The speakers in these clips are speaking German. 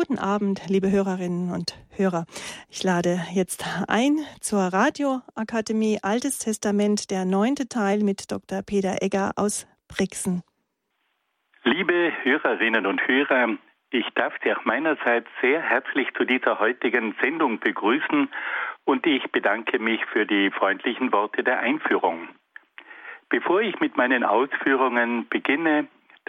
Guten Abend, liebe Hörerinnen und Hörer. Ich lade jetzt ein zur Radioakademie Altes Testament, der neunte Teil mit Dr. Peter Egger aus Brixen. Liebe Hörerinnen und Hörer, ich darf Sie auch meinerseits sehr herzlich zu dieser heutigen Sendung begrüßen und ich bedanke mich für die freundlichen Worte der Einführung. Bevor ich mit meinen Ausführungen beginne,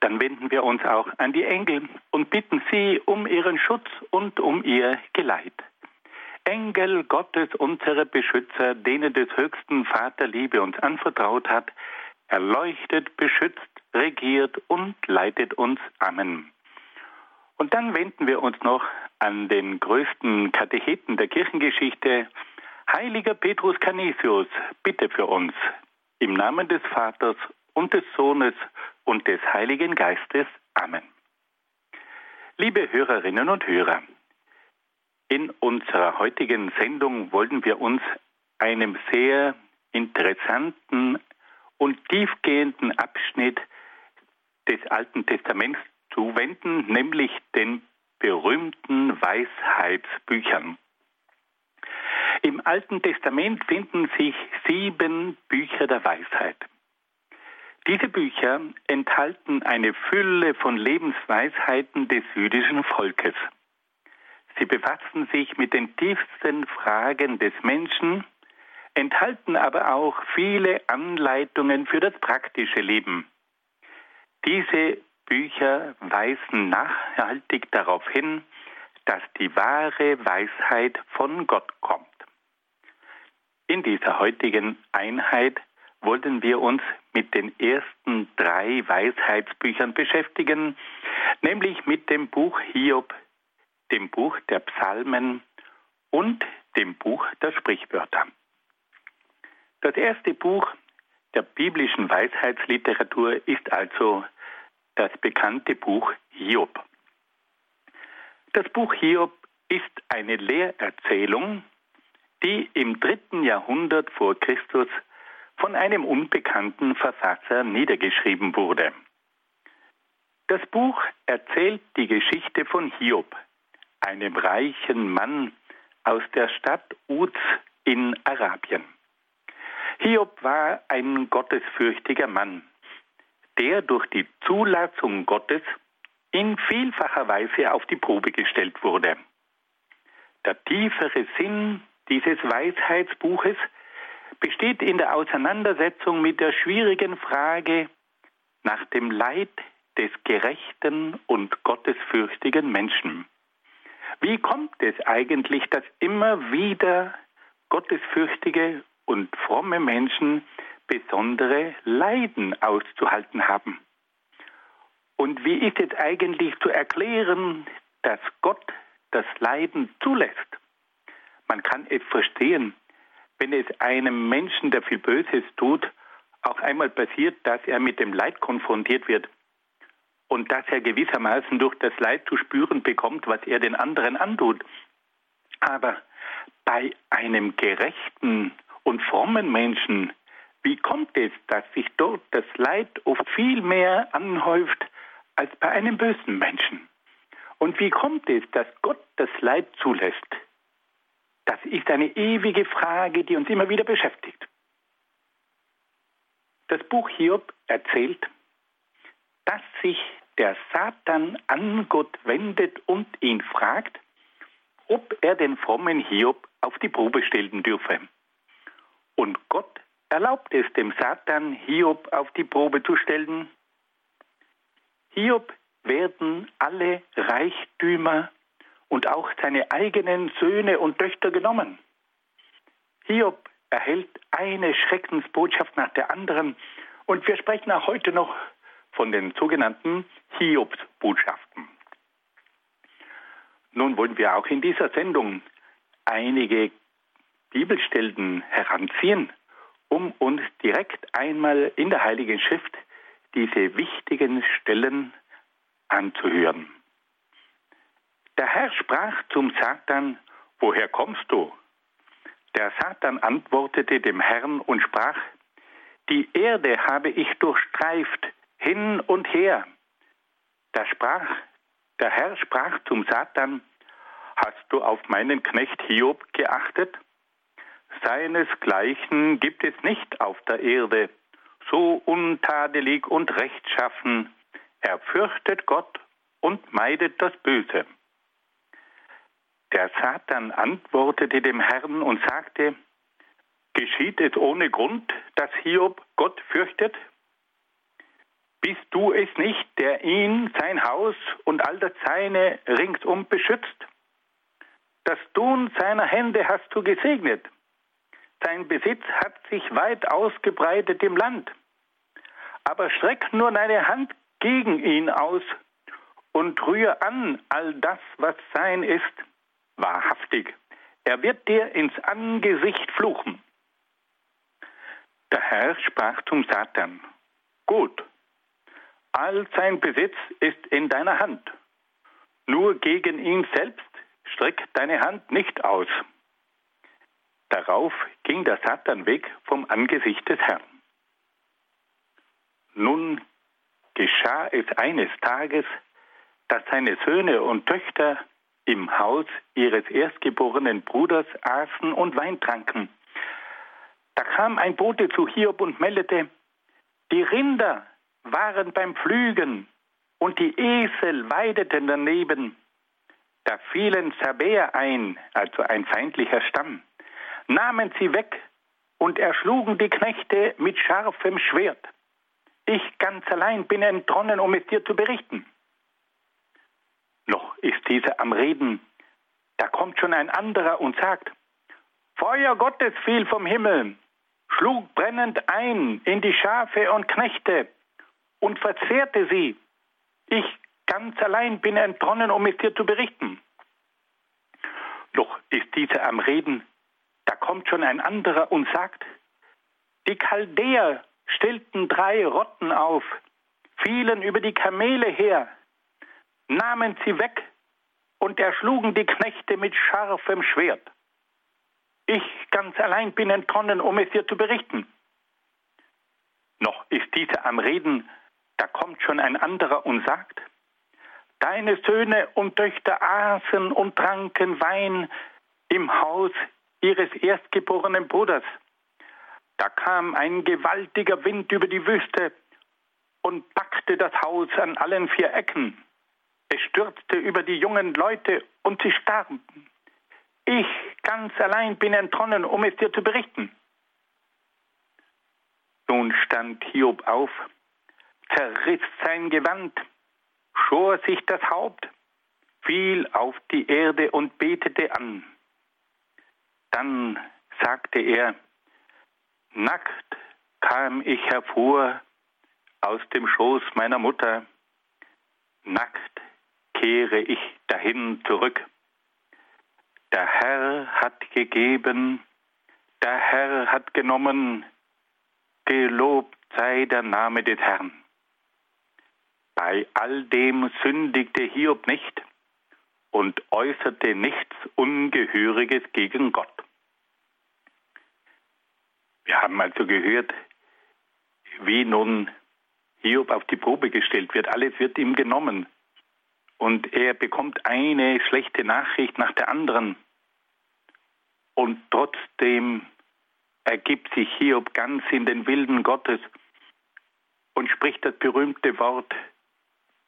dann wenden wir uns auch an die Engel und bitten sie um ihren Schutz und um ihr Geleit. Engel Gottes, unsere Beschützer, denen des höchsten Vater Liebe uns anvertraut hat, erleuchtet, beschützt, regiert und leitet uns. Amen. Und dann wenden wir uns noch an den größten Katecheten der Kirchengeschichte, Heiliger Petrus Canisius, bitte für uns. Im Namen des Vaters und des Sohnes und des Heiligen Geistes. Amen. Liebe Hörerinnen und Hörer, in unserer heutigen Sendung wollen wir uns einem sehr interessanten und tiefgehenden Abschnitt des Alten Testaments zuwenden, nämlich den berühmten Weisheitsbüchern. Im Alten Testament finden sich sieben Bücher der Weisheit. Diese Bücher enthalten eine Fülle von Lebensweisheiten des jüdischen Volkes. Sie befassen sich mit den tiefsten Fragen des Menschen, enthalten aber auch viele Anleitungen für das praktische Leben. Diese Bücher weisen nachhaltig darauf hin, dass die wahre Weisheit von Gott kommt. In dieser heutigen Einheit wollten wir uns mit den ersten drei Weisheitsbüchern beschäftigen, nämlich mit dem Buch Hiob, dem Buch der Psalmen und dem Buch der Sprichwörter. Das erste Buch der biblischen Weisheitsliteratur ist also das bekannte Buch Hiob. Das Buch Hiob ist eine Lehrerzählung, die im dritten Jahrhundert vor Christus von einem unbekannten Verfasser niedergeschrieben wurde. Das Buch erzählt die Geschichte von Hiob, einem reichen Mann aus der Stadt Uz in Arabien. Hiob war ein gottesfürchtiger Mann, der durch die Zulassung Gottes in vielfacher Weise auf die Probe gestellt wurde. Der tiefere Sinn dieses Weisheitsbuches besteht in der Auseinandersetzung mit der schwierigen Frage nach dem Leid des gerechten und gottesfürchtigen Menschen. Wie kommt es eigentlich, dass immer wieder gottesfürchtige und fromme Menschen besondere Leiden auszuhalten haben? Und wie ist es eigentlich zu erklären, dass Gott das Leiden zulässt? Man kann es verstehen, wenn es einem Menschen, der viel Böses tut, auch einmal passiert, dass er mit dem Leid konfrontiert wird und dass er gewissermaßen durch das Leid zu spüren bekommt, was er den anderen antut. Aber bei einem gerechten und frommen Menschen, wie kommt es, dass sich dort das Leid oft viel mehr anhäuft als bei einem bösen Menschen? Und wie kommt es, dass Gott das Leid zulässt? Das ist eine ewige Frage, die uns immer wieder beschäftigt. Das Buch Hiob erzählt, dass sich der Satan an Gott wendet und ihn fragt, ob er den frommen Hiob auf die Probe stellen dürfe. Und Gott erlaubt es dem Satan, Hiob auf die Probe zu stellen. Hiob werden alle Reichtümer und auch seine eigenen Söhne und Töchter genommen. Hiob erhält eine Schreckensbotschaft nach der anderen und wir sprechen auch heute noch von den sogenannten Hiobsbotschaften. Nun wollen wir auch in dieser Sendung einige Bibelstellen heranziehen, um uns direkt einmal in der Heiligen Schrift diese wichtigen Stellen anzuhören. Der Herr sprach zum Satan, woher kommst du? Der Satan antwortete dem Herrn und sprach, die Erde habe ich durchstreift, hin und her. Da sprach, der Herr sprach zum Satan, hast du auf meinen Knecht Hiob geachtet? Seinesgleichen gibt es nicht auf der Erde, so untadelig und rechtschaffen. Er fürchtet Gott und meidet das Böse. Der Satan antwortete dem Herrn und sagte, Geschieht es ohne Grund, dass Hiob Gott fürchtet? Bist du es nicht, der ihn, sein Haus und all das Seine ringsum beschützt? Das Tun seiner Hände hast du gesegnet. Sein Besitz hat sich weit ausgebreitet im Land. Aber streck nur deine Hand gegen ihn aus und rühr an all das, was sein ist, wahrhaftig. Er wird dir ins Angesicht fluchen. Der Herr sprach zum Satan, gut, all sein Besitz ist in deiner Hand, nur gegen ihn selbst streck deine Hand nicht aus. Darauf ging der Satan weg vom Angesicht des Herrn. Nun geschah es eines Tages, dass seine Söhne und Töchter im Haus ihres erstgeborenen Bruders aßen und Wein tranken. Da kam ein Bote zu Hiob und meldete, die Rinder waren beim Pflügen und die Esel weideten daneben. Da fielen Sabäer ein, also ein feindlicher Stamm, nahmen sie weg und erschlugen die Knechte mit scharfem Schwert. Ich ganz allein bin entronnen, um es dir zu berichten. Noch ist dieser am Reden, da kommt schon ein anderer und sagt, Feuer Gottes fiel vom Himmel, schlug brennend ein in die Schafe und Knechte und verzehrte sie. Ich ganz allein bin entronnen, um es dir zu berichten. Doch ist dieser am Reden, da kommt schon ein anderer und sagt, die Chaldäer stellten drei Rotten auf, fielen über die Kamele her, nahmen sie weg und erschlugen die Knechte mit scharfem Schwert. Ich ganz allein bin entronnen, um es dir zu berichten. Noch ist dieser am Reden, da kommt schon ein anderer und sagt, Deine Söhne und Töchter aßen und tranken Wein im Haus ihres erstgeborenen Bruders. Da kam ein gewaltiger Wind über die Wüste und packte das Haus an allen vier Ecken. Es stürzte über die jungen Leute und sie starben. Ich ganz allein bin entronnen, um es dir zu berichten. Nun stand Hiob auf, zerriss sein Gewand schor sich das Haupt, fiel auf die Erde und betete an. Dann sagte er, nackt kam ich hervor aus dem Schoß meiner Mutter, nackt kehre ich dahin zurück. Der Herr hat gegeben, der Herr hat genommen, gelobt sei der Name des Herrn. Bei all dem sündigte Hiob nicht und äußerte nichts Ungehöriges gegen Gott. Wir haben also gehört, wie nun Hiob auf die Probe gestellt wird. Alles wird ihm genommen. Und er bekommt eine schlechte Nachricht nach der anderen. Und trotzdem ergibt sich Hiob ganz in den Wilden Gottes und spricht das berühmte Wort,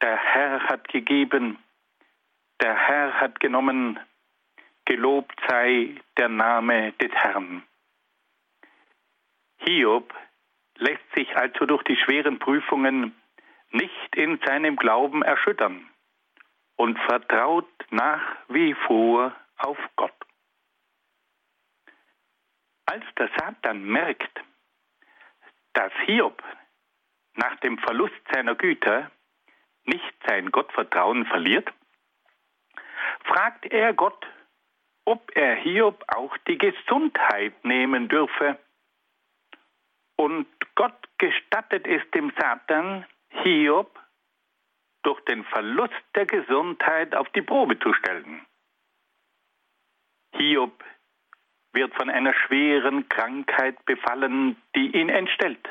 der Herr hat gegeben, der Herr hat genommen, gelobt sei der Name des Herrn. Hiob lässt sich also durch die schweren Prüfungen nicht in seinem Glauben erschüttern und vertraut nach wie vor auf Gott. Als der Satan merkt, dass Hiob nach dem Verlust seiner Güter nicht sein Gottvertrauen verliert, fragt er Gott, ob er Hiob auch die Gesundheit nehmen dürfe. Und Gott gestattet es dem Satan, Hiob durch den Verlust der Gesundheit auf die Probe zu stellen. Hiob wird von einer schweren Krankheit befallen, die ihn entstellt.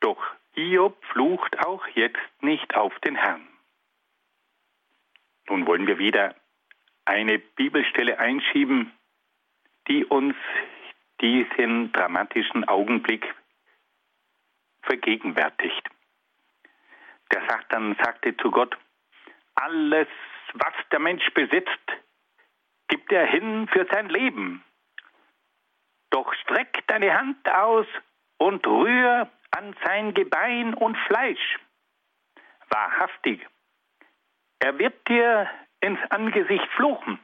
Doch Hiob flucht auch jetzt nicht auf den Herrn. Nun wollen wir wieder eine Bibelstelle einschieben, die uns diesen dramatischen Augenblick vergegenwärtigt. Der Satan sagte zu Gott, alles, was der Mensch besitzt, gibt er hin für sein Leben. Doch streck deine Hand aus und rühr an sein Gebein und Fleisch. Wahrhaftig, er wird dir ins Angesicht fluchen.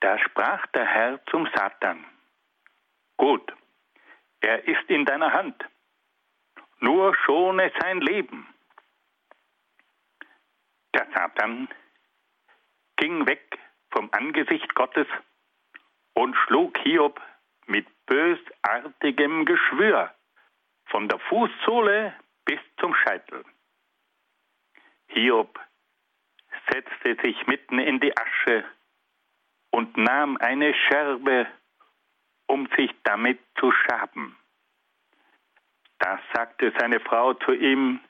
Da sprach der Herr zum Satan, Gut, er ist in deiner Hand, nur schone sein Leben. Der Satan ging weg vom Angesicht Gottes und schlug Hiob mit bösartigem Geschwür von der Fußsohle bis zum Scheitel. Hiob setzte sich mitten in die Asche und nahm eine Scherbe, um sich damit zu schaben. Da sagte seine Frau zu ihm,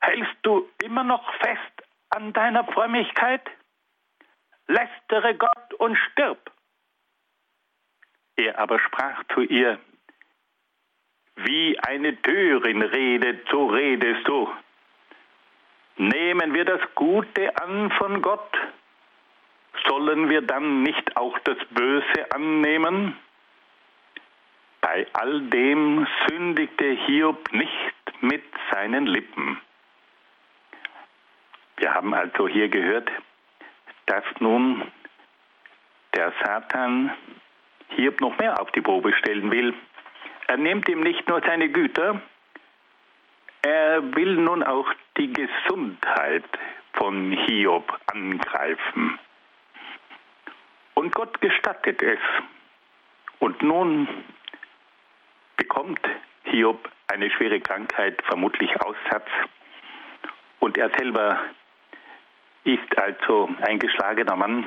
Hältst du immer noch fest an deiner Frömmigkeit? Lästere Gott und stirb. Er aber sprach zu ihr, Wie eine Törin redet, so redest du. Nehmen wir das Gute an von Gott, sollen wir dann nicht auch das Böse annehmen? Bei all dem sündigte Hiob nicht mit seinen Lippen. Wir haben also hier gehört, dass nun der Satan Hiob noch mehr auf die Probe stellen will. Er nimmt ihm nicht nur seine Güter, er will nun auch die Gesundheit von Hiob angreifen. Und Gott gestattet es. Und nun bekommt Hiob eine schwere Krankheit, vermutlich Aussatz. Und er selber ist also ein geschlagener Mann.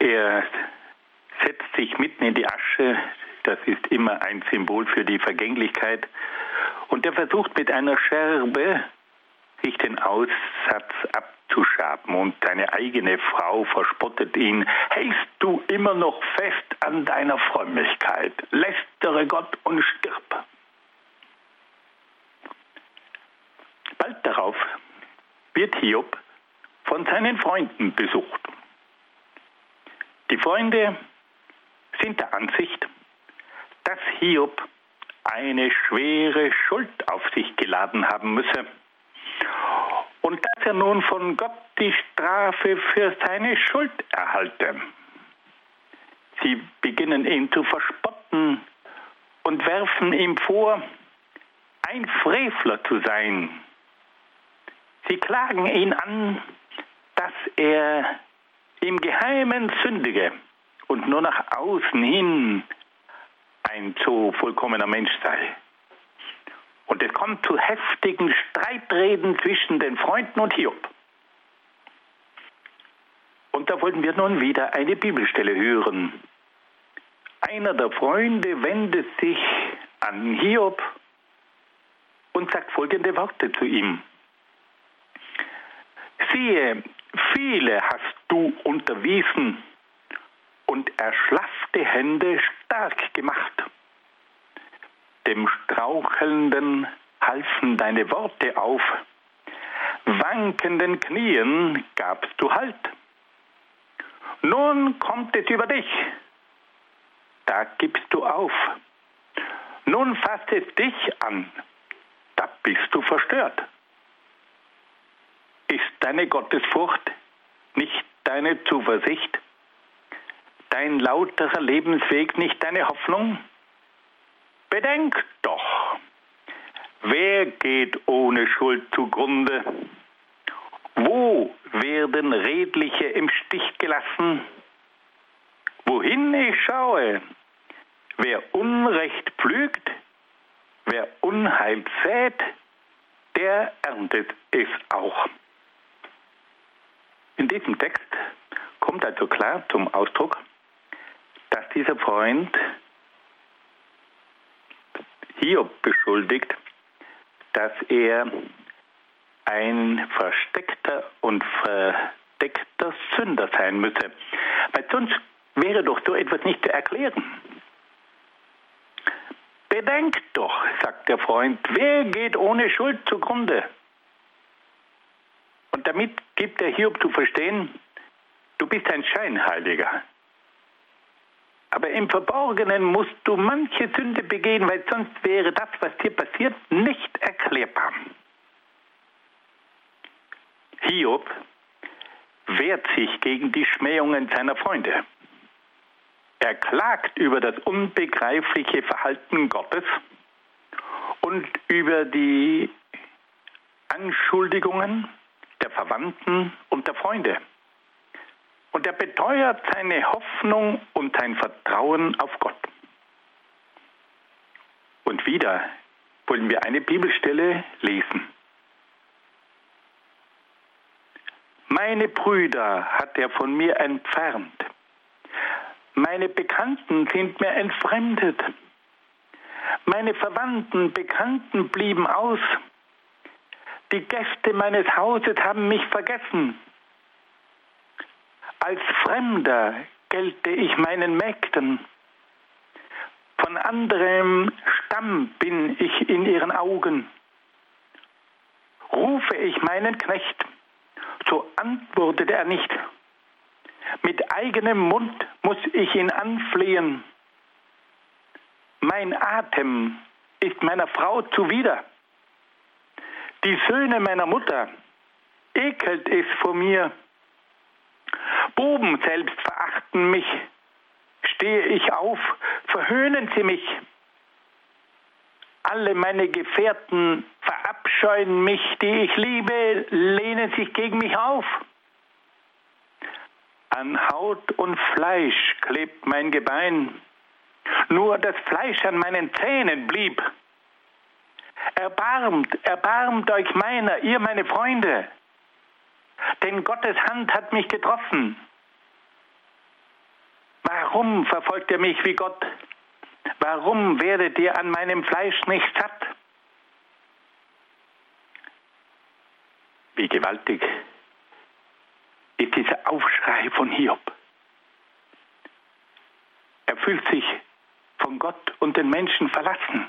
Er setzt sich mitten in die Asche. Das ist immer ein Symbol für die Vergänglichkeit. Und er versucht mit einer Scherbe sich den Aussatz abzuschaben und seine eigene Frau verspottet ihn. Hältst du immer noch fest an deiner Frömmigkeit? Lästere Gott und stirb. Bald darauf wird Hiob von seinen Freunden besucht. Die Freunde sind der Ansicht, dass Hiob eine schwere Schuld auf sich geladen haben müsse und dass er nun von Gott die Strafe für seine Schuld erhalte. Sie beginnen ihn zu verspotten und werfen ihm vor, ein Frevler zu sein. Sie klagen ihn an, dass er im Geheimen sündige und nur nach außen hin ein so vollkommener Mensch sei. Und es kommt zu heftigen Streitreden zwischen den Freunden und Hiob. Und da wollten wir nun wieder eine Bibelstelle hören. Einer der Freunde wendet sich an Hiob und sagt folgende Worte zu ihm. Siehe, viele hast du unterwiesen und erschlaffte Hände stark gemacht. Dem Strauchelnden halfen deine Worte auf. wankenden Knien gabst du Halt. Nun kommt es über dich. Da gibst du auf. Nun fasst es dich an. Da bist du verstört. Ist deine Gottesfurcht nicht deine Zuversicht? Dein lauterer Lebensweg nicht deine Hoffnung? Bedenk doch, wer geht ohne Schuld zugrunde? Wo werden Redliche im Stich gelassen? Wohin ich schaue, wer Unrecht pflügt, wer Unheil sät, der erntet es auch. In diesem Text kommt also klar zum Ausdruck, dass dieser Freund Hiob beschuldigt, dass er ein versteckter und verdeckter Sünder sein müsse. Weil sonst wäre doch so etwas nicht zu erklären. Bedenkt doch, sagt der Freund, wer geht ohne Schuld zugrunde? Und damit gibt der Hiob zu verstehen, du bist ein Scheinheiliger. Aber im Verborgenen musst du manche Sünde begehen, weil sonst wäre das, was dir passiert, nicht erklärbar. Hiob wehrt sich gegen die Schmähungen seiner Freunde. Er klagt über das unbegreifliche Verhalten Gottes und über die Anschuldigungen der Verwandten und der Freunde. Und er beteuert seine Hoffnung und sein Vertrauen auf Gott. Und wieder wollen wir eine Bibelstelle lesen. Meine Brüder hat er von mir entfernt. Meine Bekannten sind mir entfremdet. Meine Verwandten, Bekannten blieben aus. Die Gäste meines Hauses haben mich vergessen. Als Fremder gelte ich meinen Mägden. Von anderem Stamm bin ich in ihren Augen. Rufe ich meinen Knecht, so antwortet er nicht. Mit eigenem Mund muss ich ihn anflehen. Mein Atem ist meiner Frau zuwider. Die Söhne meiner Mutter ekelt es vor mir. Buben selbst verachten mich. Stehe ich auf, verhöhnen sie mich. Alle meine Gefährten verabscheuen mich, die ich liebe, lehnen sich gegen mich auf. An Haut und Fleisch klebt mein Gebein, nur das Fleisch an meinen Zähnen blieb. Erbarmt, erbarmt euch meiner, ihr meine Freunde, denn Gottes Hand hat mich getroffen. Warum verfolgt ihr mich wie Gott? Warum werdet ihr an meinem Fleisch nicht satt? Wie gewaltig ist dieser Aufschrei von Hiob. Er fühlt sich von Gott und den Menschen verlassen.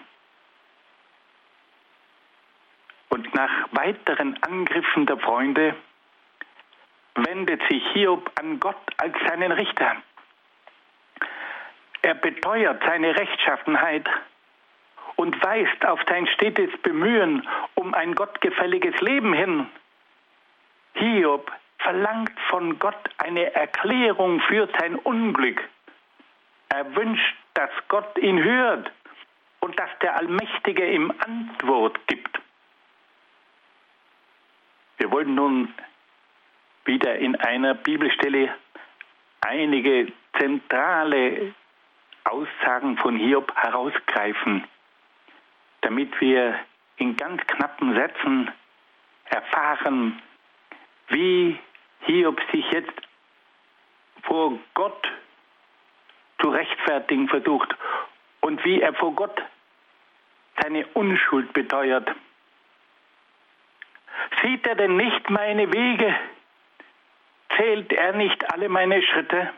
Und nach weiteren Angriffen der Freunde wendet sich Hiob an Gott als seinen Richter. Er beteuert seine Rechtschaffenheit und weist auf sein stetes Bemühen um ein gottgefälliges Leben hin. Hiob verlangt von Gott eine Erklärung für sein Unglück. Er wünscht, dass Gott ihn hört und dass der Allmächtige ihm Antwort gibt. Wir wollen nun wieder in einer Bibelstelle einige zentrale Aussagen von Hiob herausgreifen, damit wir in ganz knappen Sätzen erfahren, wie Hiob sich jetzt vor Gott zu rechtfertigen versucht und wie er vor Gott seine Unschuld beteuert. Sieht er denn nicht meine Wege? Zählt er nicht alle meine Schritte?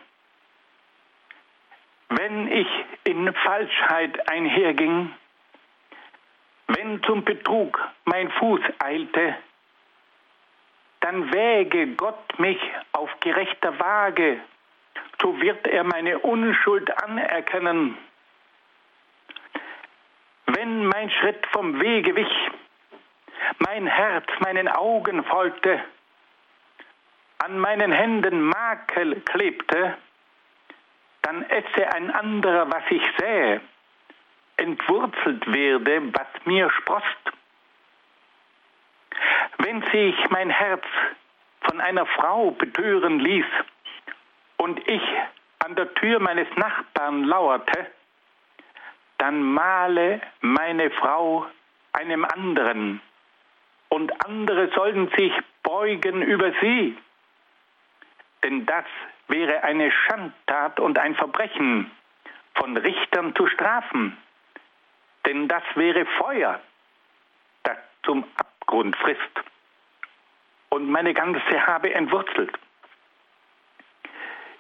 Wenn ich in Falschheit einherging, wenn zum Betrug mein Fuß eilte, dann wäge Gott mich auf gerechter Waage, so wird er meine Unschuld anerkennen. Wenn mein Schritt vom Wege wich, mein Herz meinen Augen folgte, an meinen Händen Makel klebte, dann esse ein anderer, was ich sähe, entwurzelt werde, was mir sprost. Wenn sich mein Herz von einer Frau betören ließ und ich an der Tür meines Nachbarn lauerte, dann male meine Frau einem anderen und andere sollten sich beugen über sie. Denn das wäre eine Schandtat und ein Verbrechen, von Richtern zu strafen. Denn das wäre Feuer, das zum Abgrund frisst und meine ganze Habe entwurzelt.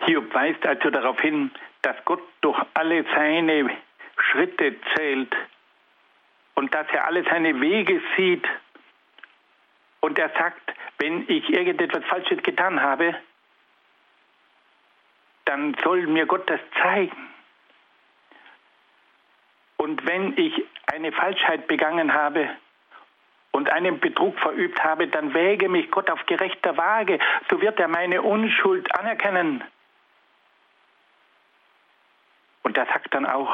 Hiob weist also darauf hin, dass Gott durch alle seine Schritte zählt und dass er alle seine Wege sieht. Und er sagt, wenn ich irgendetwas Falsches getan habe, dann soll mir Gott das zeigen. Und wenn ich eine Falschheit begangen habe und einen Betrug verübt habe, dann wäge mich Gott auf gerechter Waage, so wird er meine Unschuld anerkennen. Und er sagt dann auch,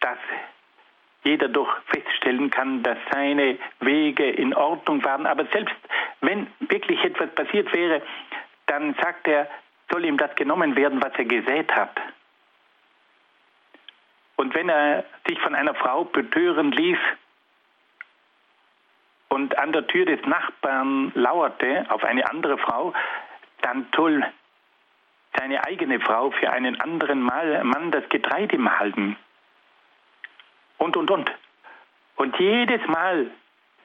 dass jeder doch feststellen kann, dass seine Wege in Ordnung waren. Aber selbst wenn wirklich etwas passiert wäre, dann sagt er, soll ihm das genommen werden, was er gesät hat. Und wenn er sich von einer Frau betören ließ und an der Tür des Nachbarn lauerte auf eine andere Frau, dann soll seine eigene Frau für einen anderen Mann das Getreide mahlen. Und, und, und. Und jedes Mal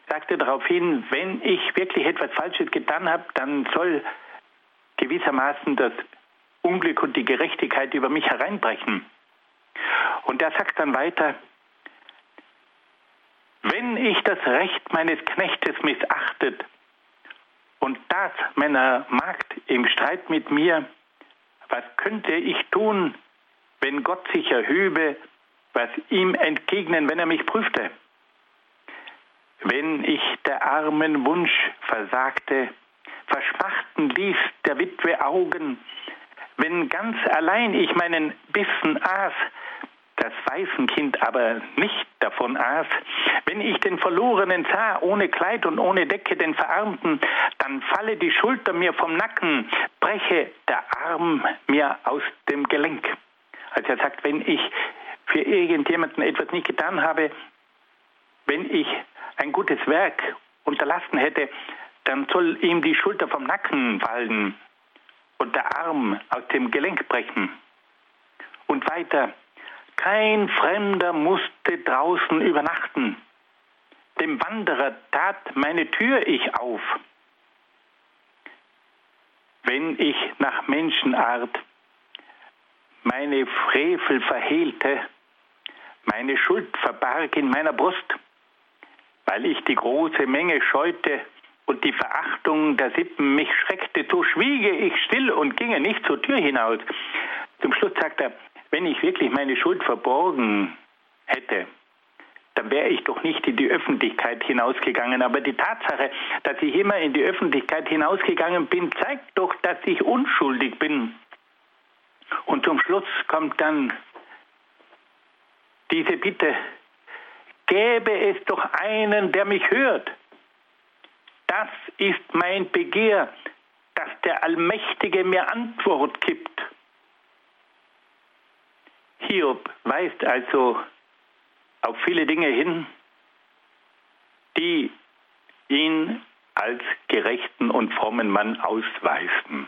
sagt er darauf hin, wenn ich wirklich etwas Falsches getan habe, dann soll gewissermaßen das Unglück und die Gerechtigkeit über mich hereinbrechen. Und er sagt dann weiter, wenn ich das Recht meines Knechtes missachtet und das meiner Magd im Streit mit mir, was könnte ich tun, wenn Gott sich erhöbe, was ihm entgegnen, wenn er mich prüfte? Wenn ich der armen Wunsch versagte, verschmachten ließ der Witwe Augen, wenn ganz allein ich meinen Bissen aß, das Waisenkind aber nicht davon aß, wenn ich den Verlorenen sah, ohne Kleid und ohne Decke, den Verarmten, dann falle die Schulter mir vom Nacken, breche der Arm mir aus dem Gelenk. Also er sagt, wenn ich für irgendjemanden etwas nicht getan habe, wenn ich ein gutes Werk unterlassen hätte, dann soll ihm die Schulter vom Nacken fallen und der Arm aus dem Gelenk brechen. Und weiter, kein Fremder musste draußen übernachten. Dem Wanderer tat meine Tür ich auf. Wenn ich nach Menschenart meine Frevel verhehlte, meine Schuld verbarg in meiner Brust, weil ich die große Menge scheute und die Verachtung der Sippen mich schreckte, so schwiege ich still und ginge nicht zur Tür hinaus. Zum Schluss sagt er, wenn ich wirklich meine Schuld verborgen hätte, dann wäre ich doch nicht in die Öffentlichkeit hinausgegangen. Aber die Tatsache, dass ich immer in die Öffentlichkeit hinausgegangen bin, zeigt doch, dass ich unschuldig bin. Und zum Schluss kommt dann diese Bitte, gäbe es doch einen, der mich hört. Das ist mein Begehr, dass der Allmächtige mir Antwort gibt. Hiob weist also auf viele Dinge hin, die ihn als gerechten und frommen Mann ausweisen.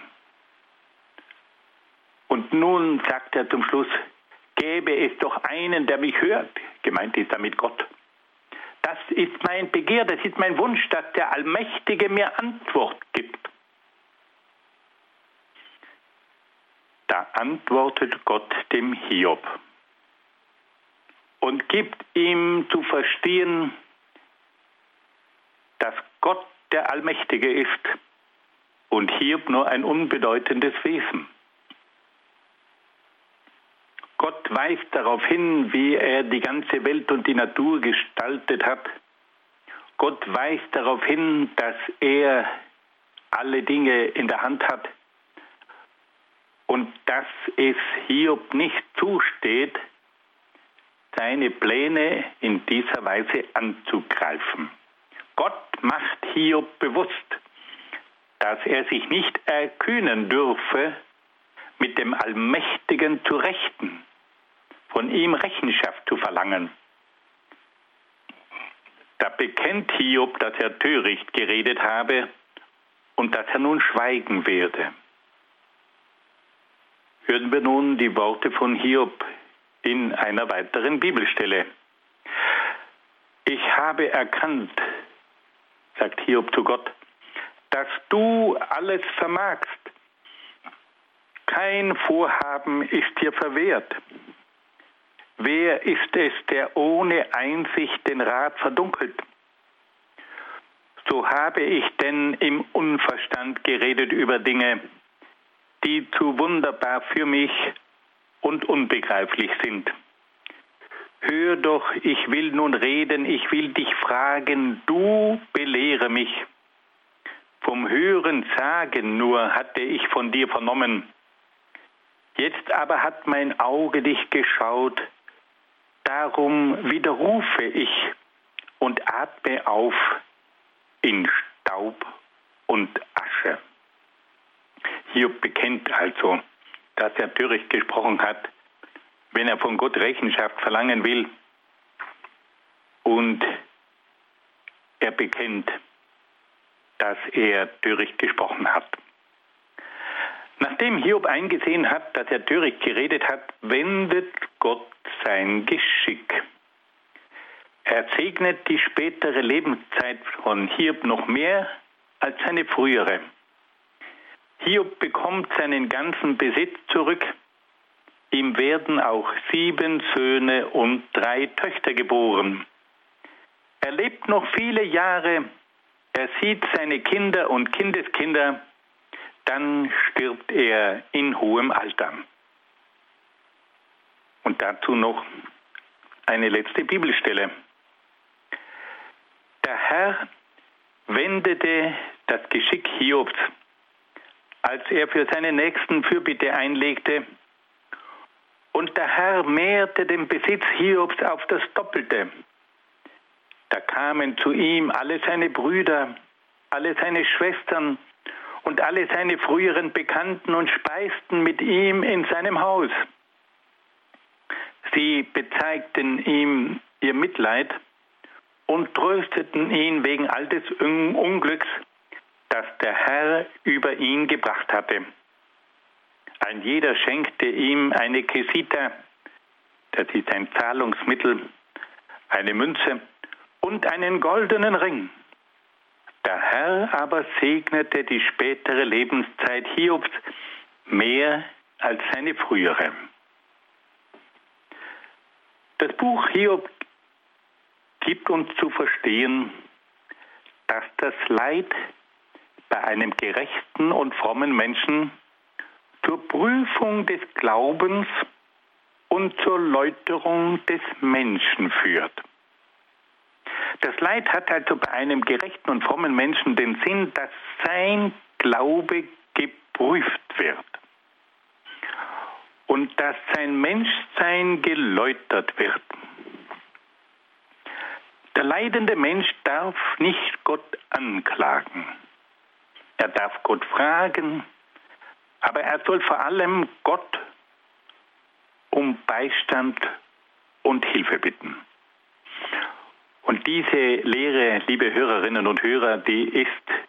Und nun sagt er zum Schluss, gäbe es doch einen, der mich hört. Gemeint ist damit Gott. Das ist mein Begehr, das ist mein Wunsch, dass der Allmächtige mir Antwort gibt. Da antwortet Gott dem Hiob und gibt ihm zu verstehen, dass Gott der Allmächtige ist und Hiob nur ein unbedeutendes Wesen. Gott weist darauf hin, wie er die ganze Welt und die Natur gestaltet hat. Gott weist darauf hin, dass er alle Dinge in der Hand hat und dass es Hiob nicht zusteht, seine Pläne in dieser Weise anzugreifen. Gott macht Hiob bewusst, dass er sich nicht erkühnen dürfe, mit dem Allmächtigen zu rechten, von ihm Rechenschaft zu verlangen. Da bekennt Hiob, dass er töricht geredet habe und dass er nun schweigen werde. Hören wir nun die Worte von Hiob in einer weiteren Bibelstelle. Ich habe erkannt, sagt Hiob zu Gott, dass du alles vermagst. Kein Vorhaben ist dir verwehrt. Wer ist es, der ohne Einsicht den Rat verdunkelt? So habe ich denn im Unverstand geredet über Dinge, die zu wunderbar für mich und unbegreiflich sind. Hör doch, ich will nun reden, ich will dich fragen, du belehre mich. Vom Hören sagen nur hatte ich von dir vernommen. Jetzt aber hat mein Auge dich geschaut, darum widerrufe ich und atme auf in Staub und Asche. Hiob bekennt also, dass er töricht gesprochen hat, wenn er von Gott Rechenschaft verlangen will. Und er bekennt, dass er töricht gesprochen hat. Nachdem Hiob eingesehen hat, dass er töricht geredet hat, wendet Gott sein Geschick. Er segnet die spätere Lebenszeit von Hiob noch mehr als seine frühere. Hiob bekommt seinen ganzen Besitz zurück. Ihm werden auch sieben Söhne und drei Töchter geboren. Er lebt noch viele Jahre er sieht seine Kinder und Kindeskinder, dann stirbt er in hohem Alter. Und dazu noch eine letzte Bibelstelle. Der Herr wendete das Geschick Hiobs, als er für seine Nächsten Fürbitte einlegte, und der Herr mehrte den Besitz Hiobs auf das Doppelte. Da kamen zu ihm alle seine Brüder, alle seine Schwestern und alle seine früheren Bekannten und speisten mit ihm in seinem Haus. Sie bezeigten ihm ihr Mitleid und trösteten ihn wegen all des Unglücks, das der Herr über ihn gebracht hatte. Ein jeder schenkte ihm eine Kesita, das ist ein Zahlungsmittel, eine Münze, und einen goldenen Ring. Der Herr aber segnete die spätere Lebenszeit Hiobs mehr als seine frühere. Das Buch Hiob gibt uns zu verstehen, dass das Leid bei einem gerechten und frommen Menschen zur Prüfung des Glaubens und zur Läuterung des Menschen führt. Das Leid hat also bei einem gerechten und frommen Menschen den Sinn, dass sein Glaube geprüft dass sein Menschsein geläutert wird. Der leidende Mensch darf nicht Gott anklagen. Er darf Gott fragen, aber er soll vor allem Gott um Beistand und Hilfe bitten. Und diese Lehre, liebe Hörerinnen und Hörer, die ist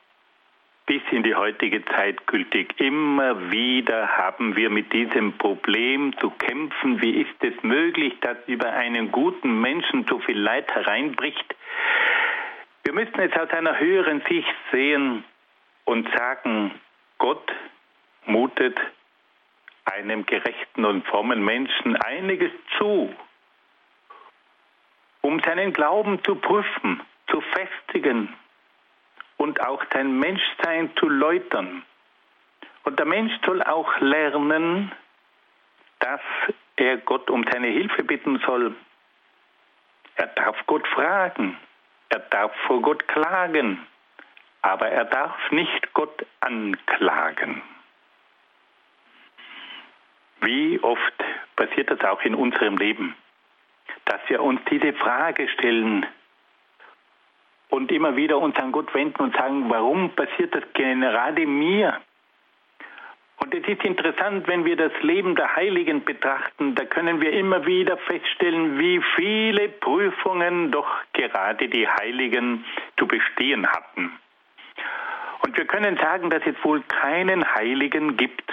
bis in die heutige Zeit gültig. Immer wieder haben wir mit diesem Problem zu kämpfen. Wie ist es möglich, dass über einen guten Menschen so viel Leid hereinbricht? Wir müssen es aus einer höheren Sicht sehen und sagen, Gott mutet einem gerechten und frommen Menschen einiges zu, um seinen Glauben zu prüfen, zu festigen und auch sein Menschsein zu läutern. Und der Mensch soll auch lernen, dass er Gott um seine Hilfe bitten soll. Er darf Gott fragen. Er darf vor Gott klagen. Aber er darf nicht Gott anklagen. Wie oft passiert das auch in unserem Leben, dass wir uns diese Frage stellen und immer wieder uns an Gott wenden und sagen, warum passiert das gerade mir? Und es ist interessant, wenn wir das Leben der Heiligen betrachten, da können wir immer wieder feststellen, wie viele Prüfungen doch gerade die Heiligen zu bestehen hatten. Und wir können sagen, dass es wohl keinen Heiligen gibt,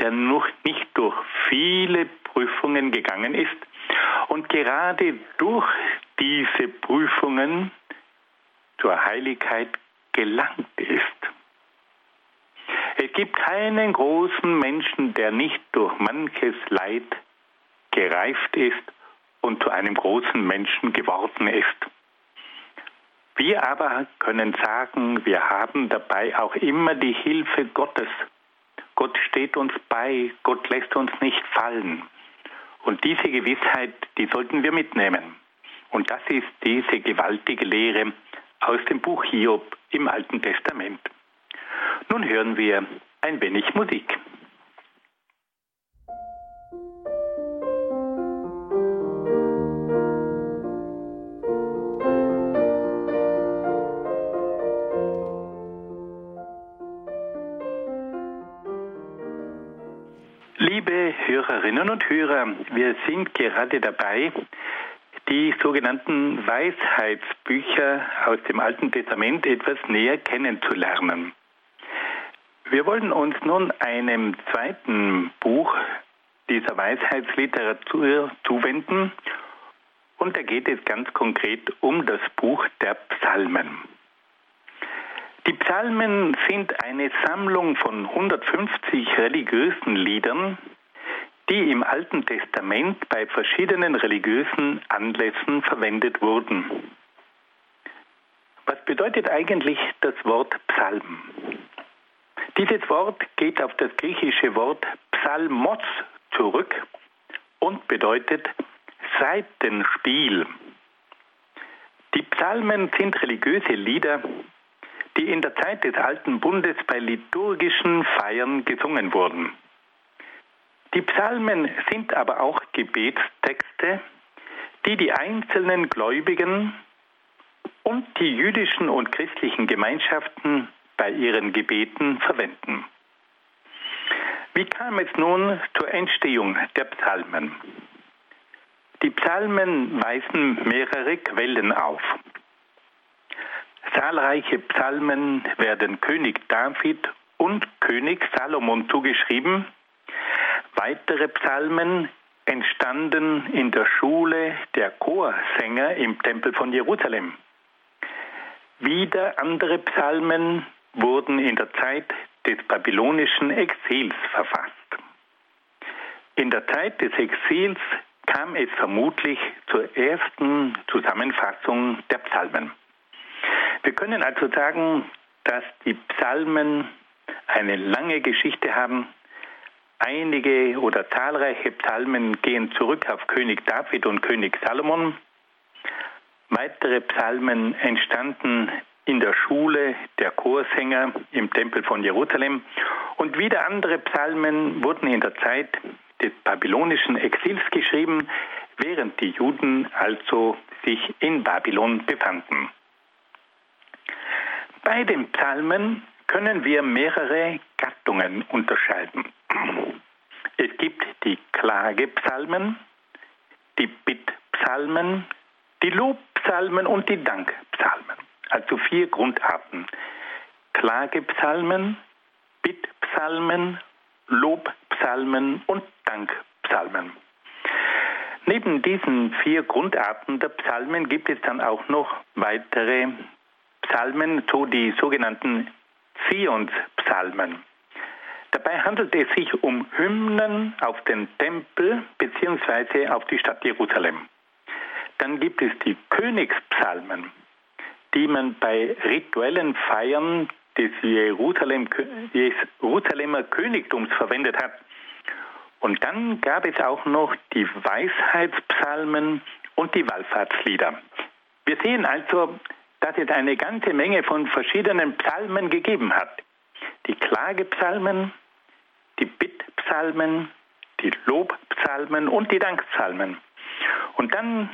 der noch nicht durch viele Prüfungen gegangen ist und gerade durch diese Prüfungen zur Heiligkeit gelangt ist. Es gibt keinen großen Menschen, der nicht durch manches Leid gereift ist und zu einem großen Menschen geworden ist. Wir aber können sagen, wir haben dabei auch immer die Hilfe Gottes. Gott steht uns bei, Gott lässt uns nicht fallen. Und diese Gewissheit, die sollten wir mitnehmen. Und das ist diese gewaltige Lehre aus dem Buch Hiob im Alten Testament. Nun hören wir ein wenig Musik. Liebe Hörerinnen und Hörer, wir sind gerade dabei, die sogenannten Weisheitsbücher aus dem Alten Testament etwas näher kennenzulernen. Wir wollen uns nun einem zweiten Buch dieser Weisheitsliteratur zuwenden und da geht es ganz konkret um das Buch der Psalmen. Die Psalmen sind eine Sammlung von 150 religiösen Liedern, die im Alten Testament bei verschiedenen religiösen Anlässen verwendet wurden. Was bedeutet eigentlich das Wort Psalm? Dieses Wort geht auf das griechische Wort Psalmos zurück und bedeutet Seitenspiel. Die Psalmen sind religiöse Lieder, die in der Zeit des Alten Bundes bei liturgischen Feiern gesungen wurden. Die Psalmen sind aber auch Gebetstexte, die die einzelnen Gläubigen und die jüdischen und christlichen Gemeinschaften bei ihren Gebeten verwenden. Wie kam es nun zur Entstehung der Psalmen? Die Psalmen weisen mehrere Quellen auf. Zahlreiche Psalmen werden König David und König Salomon zugeschrieben. Weitere Psalmen entstanden in der Schule der Chorsänger im Tempel von Jerusalem. Wieder andere Psalmen wurden in der Zeit des babylonischen Exils verfasst. In der Zeit des Exils kam es vermutlich zur ersten Zusammenfassung der Psalmen. Wir können also sagen, dass die Psalmen eine lange Geschichte haben. Einige oder zahlreiche Psalmen gehen zurück auf König David und König Salomon. Weitere Psalmen entstanden in der Schule der Chorsänger im Tempel von Jerusalem. Und wieder andere Psalmen wurden in der Zeit des babylonischen Exils geschrieben, während die Juden also sich in Babylon befanden. Bei den Psalmen können wir mehrere Gattungen unterscheiden. Es gibt die Klagepsalmen, die Bittpsalmen, die Lobpsalmen und die Dankpsalmen also vier Grundarten. Klagepsalmen, Bittpsalmen, Lobpsalmen und Dankpsalmen. Neben diesen vier Grundarten der Psalmen gibt es dann auch noch weitere Psalmen, so die sogenannten Zionspsalmen. Dabei handelt es sich um Hymnen auf den Tempel bzw. auf die Stadt Jerusalem. Dann gibt es die Königspsalmen. die man bei rituellen Feiern des Jerusalem, Jerusalemer Königtums verwendet hat. Und dann gab es auch noch die Weisheitspsalmen und die Wallfahrtslieder. Wir sehen also, dass es eine ganze Menge von verschiedenen Psalmen gegeben hat. Die Klagepsalmen, die Bittpsalmen, die Lobpsalmen und die Dankpsalmen. Und dann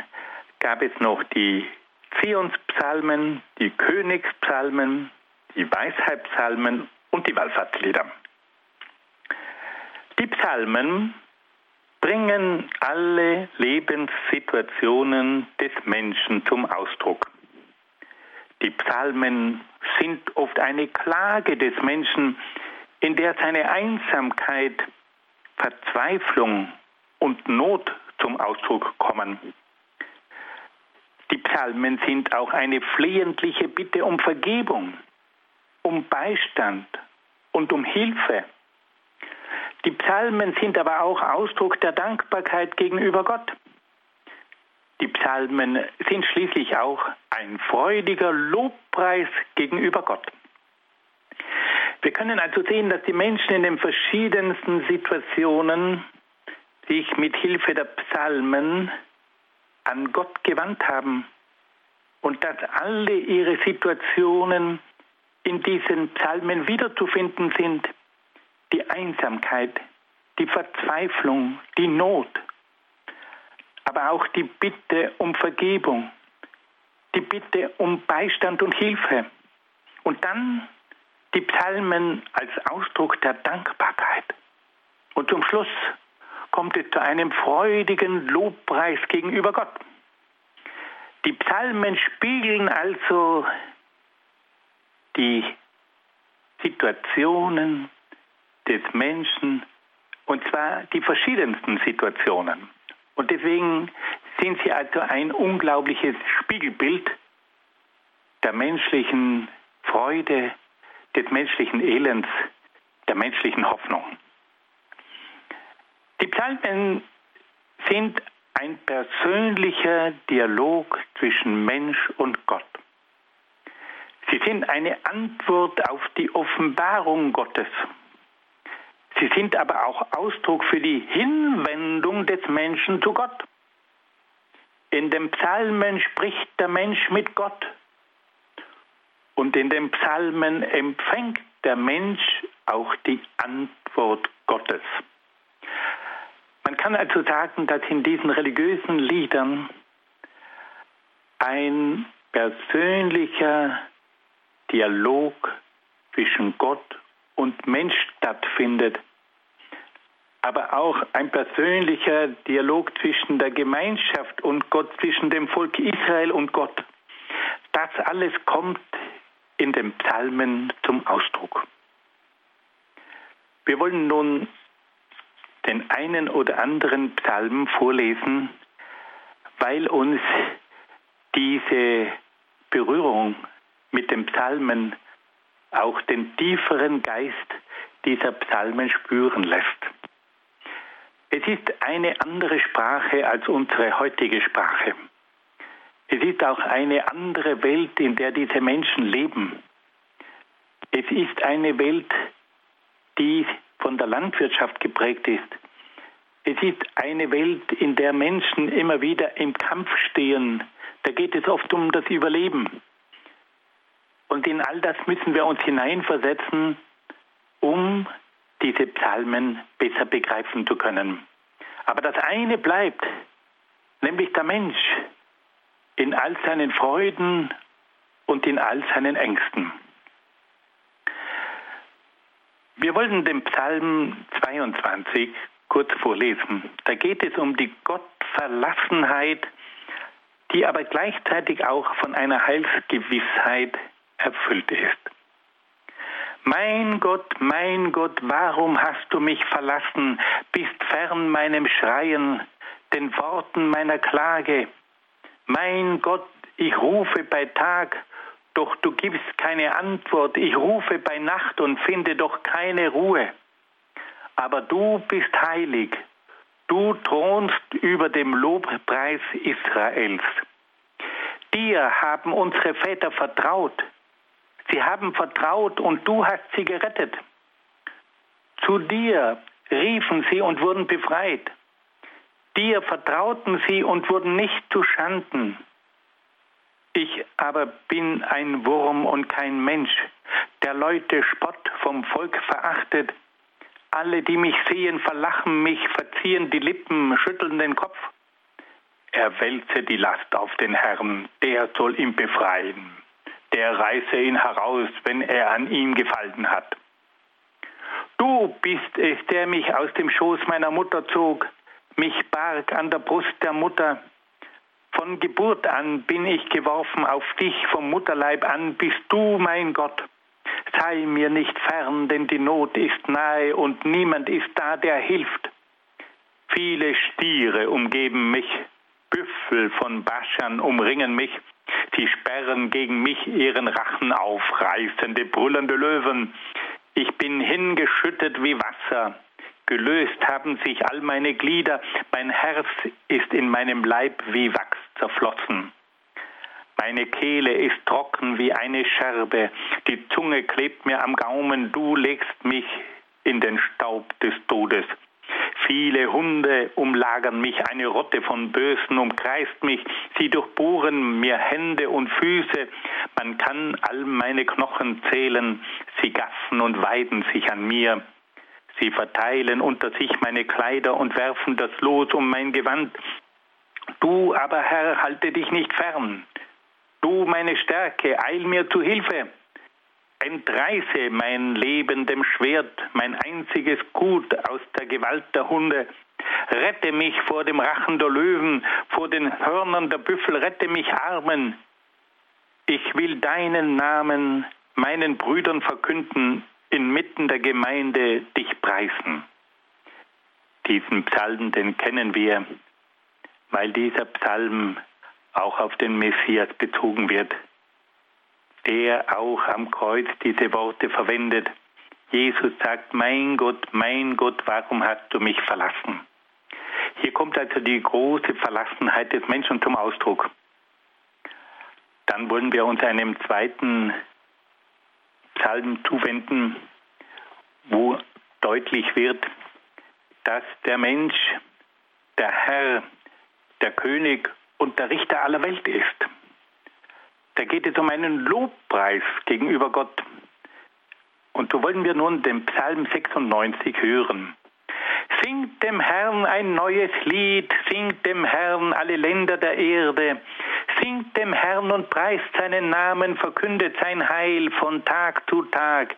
gab es noch die Zionspsalmen, die Königspsalmen, die Weisheitspsalmen und die Wallfahrtslieder. Die Psalmen bringen alle Lebenssituationen des Menschen zum Ausdruck. Die Psalmen sind oft eine Klage des Menschen, in der seine Einsamkeit, Verzweiflung und Not zum Ausdruck kommen. Die Psalmen sind auch eine flehentliche Bitte um Vergebung, um Beistand und um Hilfe. Die Psalmen sind aber auch Ausdruck der Dankbarkeit gegenüber Gott. Die Psalmen sind schließlich auch ein freudiger Lobpreis gegenüber Gott. Wir können also sehen, dass die Menschen in den verschiedensten Situationen sich mit Hilfe der Psalmen an Gott gewandt haben und dass alle ihre Situationen in diesen Psalmen wiederzufinden sind die Einsamkeit, die Verzweiflung, die Not, aber auch die Bitte um Vergebung, die Bitte um Beistand und Hilfe. Und dann die Psalmen als Ausdruck der Dankbarkeit. Und zum Schluss kommt es zu einem freudigen Lobpreis gegenüber Gott. Die Psalmen spiegeln also die Situationen, des Menschen, und zwar die verschiedensten Situationen. Und deswegen sind sie also ein unglaubliches Spiegelbild der menschlichen Freude, des menschlichen Elends, der menschlichen Hoffnung. Die Psalmen sind ein persönlicher Dialog zwischen Mensch und Gott. Sie sind eine Antwort auf die Offenbarung Gottes. Sie sind aber auch Ausdruck für die Hinwendung des Menschen zu Gott. In den Psalmen spricht der Mensch mit Gott. Und in den Psalmen empfängt der Mensch auch die Antwort Gottes. Man kann also sagen, dass in diesen religiösen Liedern ein persönlicher Dialog zwischen Gott und Mensch stattfindet, aber auch ein persönlicher Dialog zwischen der Gemeinschaft und Gott, zwischen dem Volk Israel und Gott. Das alles kommt in den Psalmen zum Ausdruck. Wir wollen nun den einen oder anderen Psalm vorlesen, weil uns diese Berührung mit den Psalmen auch den tieferen Geist dieser Psalmen spüren lässt. Es ist eine andere Sprache als unsere heutige Sprache. Es ist auch eine andere Welt, in der diese Menschen leben. Es ist eine Welt, die von der Landwirtschaft geprägt ist. Es ist eine Welt, in der Menschen immer wieder im Kampf stehen. Da geht es oft um das Überleben. Und in all das müssen wir uns hineinversetzen, um diese Psalmen besser begreifen zu können. Aber das eine bleibt, nämlich der Mensch in all seinen Freuden und in all seinen Ängsten. Wir wollen den Psalm 22 kurz vorlesen. Da geht es um die Gottverlassenheit, die aber gleichzeitig auch von einer Heilsgewissheit erfüllt ist. Mein Gott, mein Gott, warum hast du mich verlassen, bist fern meinem Schreien, den Worten meiner Klage? Mein Gott, ich rufe bei Tag, doch du gibst keine Antwort, ich rufe bei Nacht und finde doch keine Ruhe. Aber du bist heilig, du thronst über dem Lobpreis Israels. Dir haben unsere Väter vertraut. Sie haben vertraut und du hast sie gerettet. Zu dir riefen sie und wurden befreit. Dir vertrauten sie und wurden nicht zu Schanden. Ich aber bin ein Wurm und kein Mensch, der Leute Spott vom Volk verachtet. Alle, die mich sehen, verlachen mich, verziehen die Lippen, schütteln den Kopf. Er wälze die Last auf den Herrn, der soll ihn befreien. Der reiße ihn heraus, wenn er an ihm gefallen hat. Du bist es, der mich aus dem Schoß meiner Mutter zog, mich barg an der Brust der Mutter. Von Geburt an bin ich geworfen auf dich, vom Mutterleib an bist du mein Gott. Sei mir nicht fern, denn die Not ist nahe und niemand ist da, der hilft. Viele Stiere umgeben mich, Büffel von Baschan umringen mich, sie sperren gegen mich ihren Rachen auf, reißende, brüllende Löwen. Ich bin hingeschüttet wie Wasser, gelöst haben sich all meine Glieder, mein Herz ist in meinem Leib wie Wachs zerflossen. Meine Kehle ist trocken wie eine Scherbe, die Zunge klebt mir am Gaumen, du legst mich in den Staub des Todes. Viele Hunde umlagern mich, eine Rotte von Bösen umkreist mich, sie durchbohren mir Hände und Füße, man kann all meine Knochen zählen, sie gaffen und weiden sich an mir. Sie verteilen unter sich meine Kleider und werfen das Los um mein Gewand. Du aber, Herr, halte dich nicht fern. Du, meine Stärke, eil mir zu Hilfe. Entreiße mein Leben dem Schwert, mein einziges Gut aus der Gewalt der Hunde. Rette mich vor dem Rachen der Löwen, vor den Hörnern der Büffel, rette mich Armen. Ich will deinen Namen meinen Brüdern verkünden, inmitten der Gemeinde dich preisen. Diesen Psalm, den kennen wir, weil dieser Psalm auch auf den Messias bezogen wird, der auch am Kreuz diese Worte verwendet. Jesus sagt, mein Gott, mein Gott, warum hast du mich verlassen? Hier kommt also die große Verlassenheit des Menschen zum Ausdruck. Dann wollen wir uns einem zweiten Psalm zuwenden, wo deutlich wird, dass der Mensch, der Herr, der König und der Richter aller Welt ist. Da geht es um einen Lobpreis gegenüber Gott. Und so wollen wir nun den Psalm 96 hören. Singt dem Herrn ein neues Lied, singt dem Herrn alle Länder der Erde, singt dem Herrn und preist seinen Namen, verkündet sein Heil von Tag zu Tag,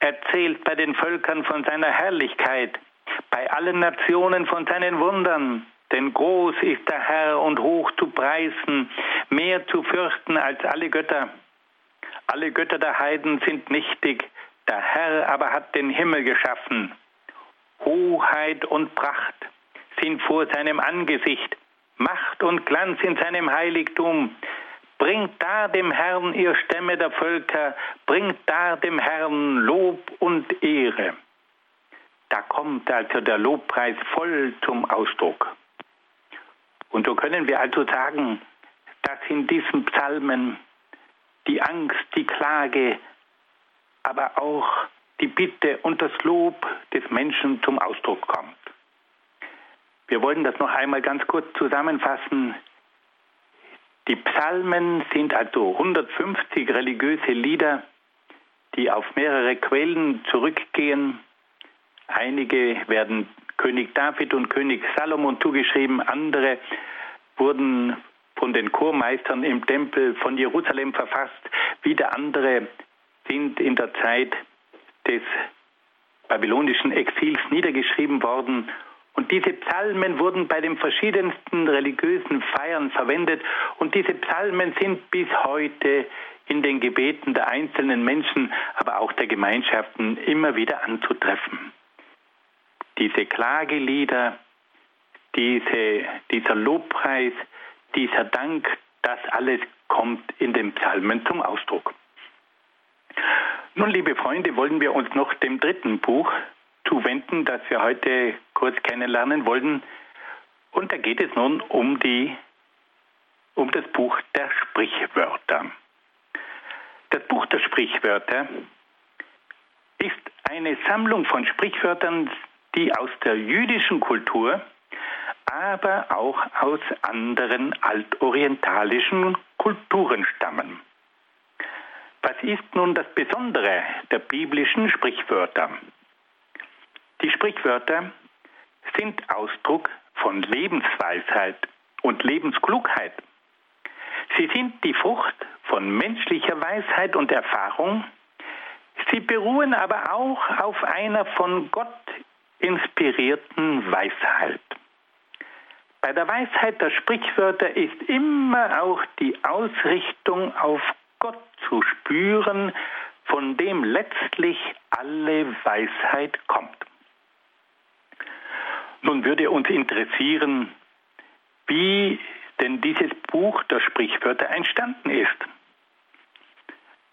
erzählt bei den Völkern von seiner Herrlichkeit, bei allen Nationen von seinen Wundern. Denn groß ist der Herr und hoch zu preisen, mehr zu fürchten als alle Götter. Alle Götter der Heiden sind nichtig, der Herr aber hat den Himmel geschaffen. Hoheit und Pracht sind vor seinem Angesicht, Macht und Glanz in seinem Heiligtum. Bringt da dem Herrn ihr Stämme der Völker, bringt da dem Herrn Lob und Ehre. Da kommt also der Lobpreis voll zum Ausdruck. Und so können wir also sagen, dass in diesen Psalmen die Angst, die Klage, aber auch die Bitte und das Lob des Menschen zum Ausdruck kommt. Wir wollen das noch einmal ganz kurz zusammenfassen. Die Psalmen sind also 150 religiöse Lieder, die auf mehrere Quellen zurückgehen. Einige werden König David und König Salomon zugeschrieben, andere wurden von den Chormeistern im Tempel von Jerusalem verfasst, wieder andere sind in der Zeit des babylonischen Exils niedergeschrieben worden. Und diese Psalmen wurden bei den verschiedensten religiösen Feiern verwendet. Und diese Psalmen sind bis heute in den Gebeten der einzelnen Menschen, aber auch der Gemeinschaften immer wieder anzutreffen diese Klagelieder, diese, dieser Lobpreis, dieser Dank, das alles kommt in den Psalmen zum Ausdruck. Nun, liebe Freunde, wollen wir uns noch dem dritten Buch zuwenden, das wir heute kurz kennenlernen wollen. Und da geht es nun um die um das Buch der Sprichwörter. Das Buch der Sprichwörter ist eine Sammlung von Sprichwörtern, die aus der jüdischen Kultur, aber auch aus anderen altorientalischen Kulturen stammen. Was ist nun das Besondere der biblischen Sprichwörter? Die Sprichwörter sind Ausdruck von Lebensweisheit und Lebensklugheit. Sie sind die Frucht von menschlicher Weisheit und Erfahrung. Sie beruhen aber auch auf einer von Gott inspirierten Weisheit. Bei der Weisheit der Sprichwörter ist immer auch die Ausrichtung auf Gott zu spüren, von dem letztlich alle Weisheit kommt. Nun würde uns interessieren, wie denn dieses Buch der Sprichwörter entstanden ist.